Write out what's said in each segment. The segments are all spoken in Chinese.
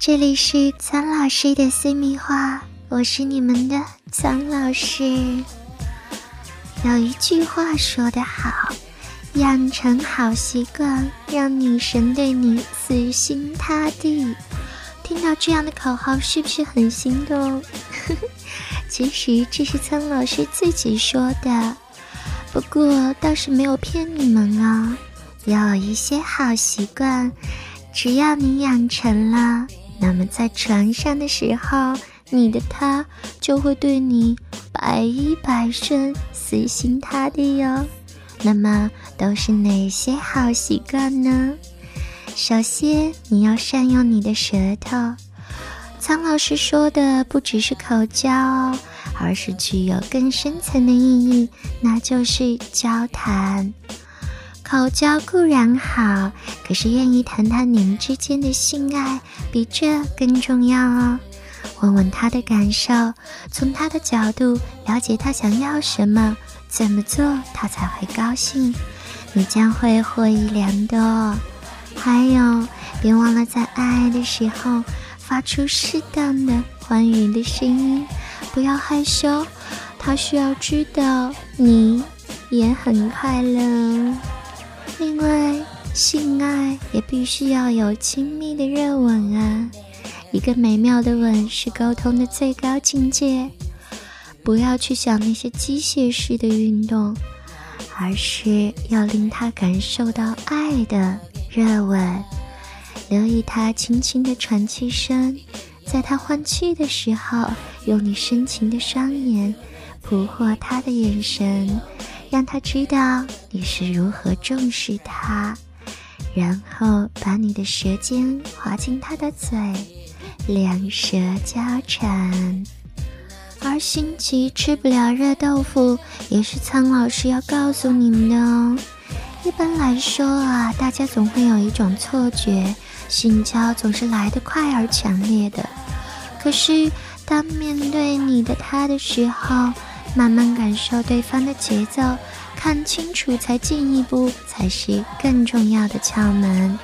这里是苍老师的私密话，我是你们的苍老师。有一句话说得好，养成好习惯，让女神对你死心塌地。听到这样的口号，是不是很心动？其实这是苍老师自己说的，不过倒是没有骗你们啊。有一些好习惯，只要你养成了。那么在床上的时候，你的他就会对你百依百顺、死心塌地哟。那么都是哪些好习惯呢？首先，你要善用你的舌头。苍老师说的不只是口交哦，而是具有更深层的意义，那就是交谈。口交固然好，可是愿意谈谈你们之间的性爱，比这更重要哦。问问他的感受，从他的角度了解他想要什么，怎么做他才会高兴，你将会获益良多。还有，别忘了在爱的时候发出适当的欢愉的声音，不要害羞，他需要知道你也很快乐。性爱也必须要有亲密的热吻啊！一个美妙的吻是沟通的最高境界。不要去想那些机械式的运动，而是要令他感受到爱的热吻。留意他轻轻的喘气声，在他换气的时候，用你深情的双眼捕获他的眼神。让他知道你是如何重视他，然后把你的舌尖滑进他的嘴，两舌交缠。而心急吃不了热豆腐，也是苍老师要告诉你们的哦。一般来说啊，大家总会有一种错觉，性交总是来得快而强烈的。可是当面对你的他的时候，慢慢感受对方的节奏，看清楚才进一步，才是更重要的窍门。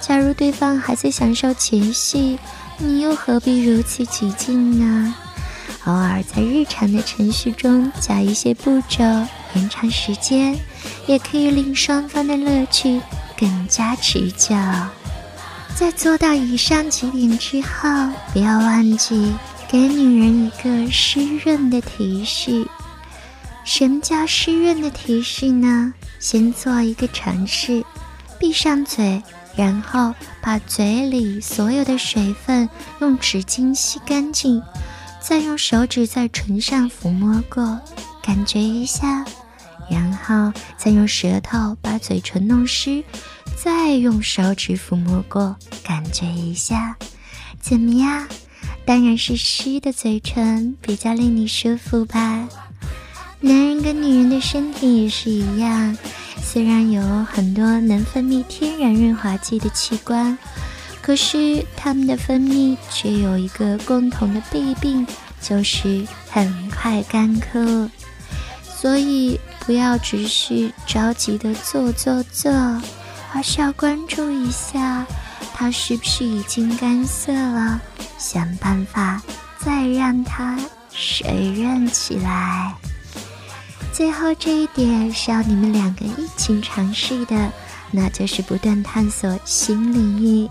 假如对方还在享受前戏，你又何必如此起劲呢？偶尔在日常的程序中加一些步骤，延长时间，也可以令双方的乐趣更加持久。在做到以上几点之后，不要忘记。给女人一个湿润的提示。什么叫湿润的提示呢？先做一个尝试，闭上嘴，然后把嘴里所有的水分用纸巾吸干净，再用手指在唇上抚摸过，感觉一下，然后再用舌头把嘴唇弄湿，再用手指抚摸过，感觉一下，怎么样？当然是湿的嘴唇比较令你舒服吧。男人跟女人的身体也是一样，虽然有很多能分泌天然润滑剂的器官，可是它们的分泌却有一个共同的弊病，就是很快干枯。所以不要只是着急的做做做，而是要关注一下。它是不是已经干涩了？想办法再让它水润起来。最后这一点是要你们两个一起尝试的，那就是不断探索新领域，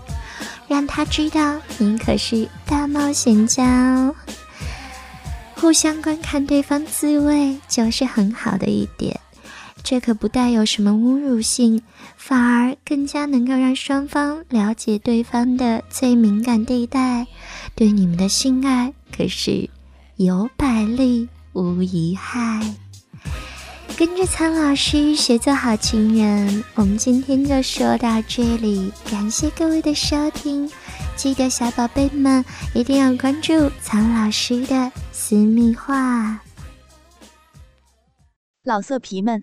让他知道你可是大冒险家哦。互相观看对方滋味，就是很好的一点。这可不带有什么侮辱性，反而更加能够让双方了解对方的最敏感地带，对你们的性爱可是有百利无一害。跟着苍老师学做好情人，我们今天就说到这里，感谢各位的收听，记得小宝贝们一定要关注苍老师的私密话。老色皮们，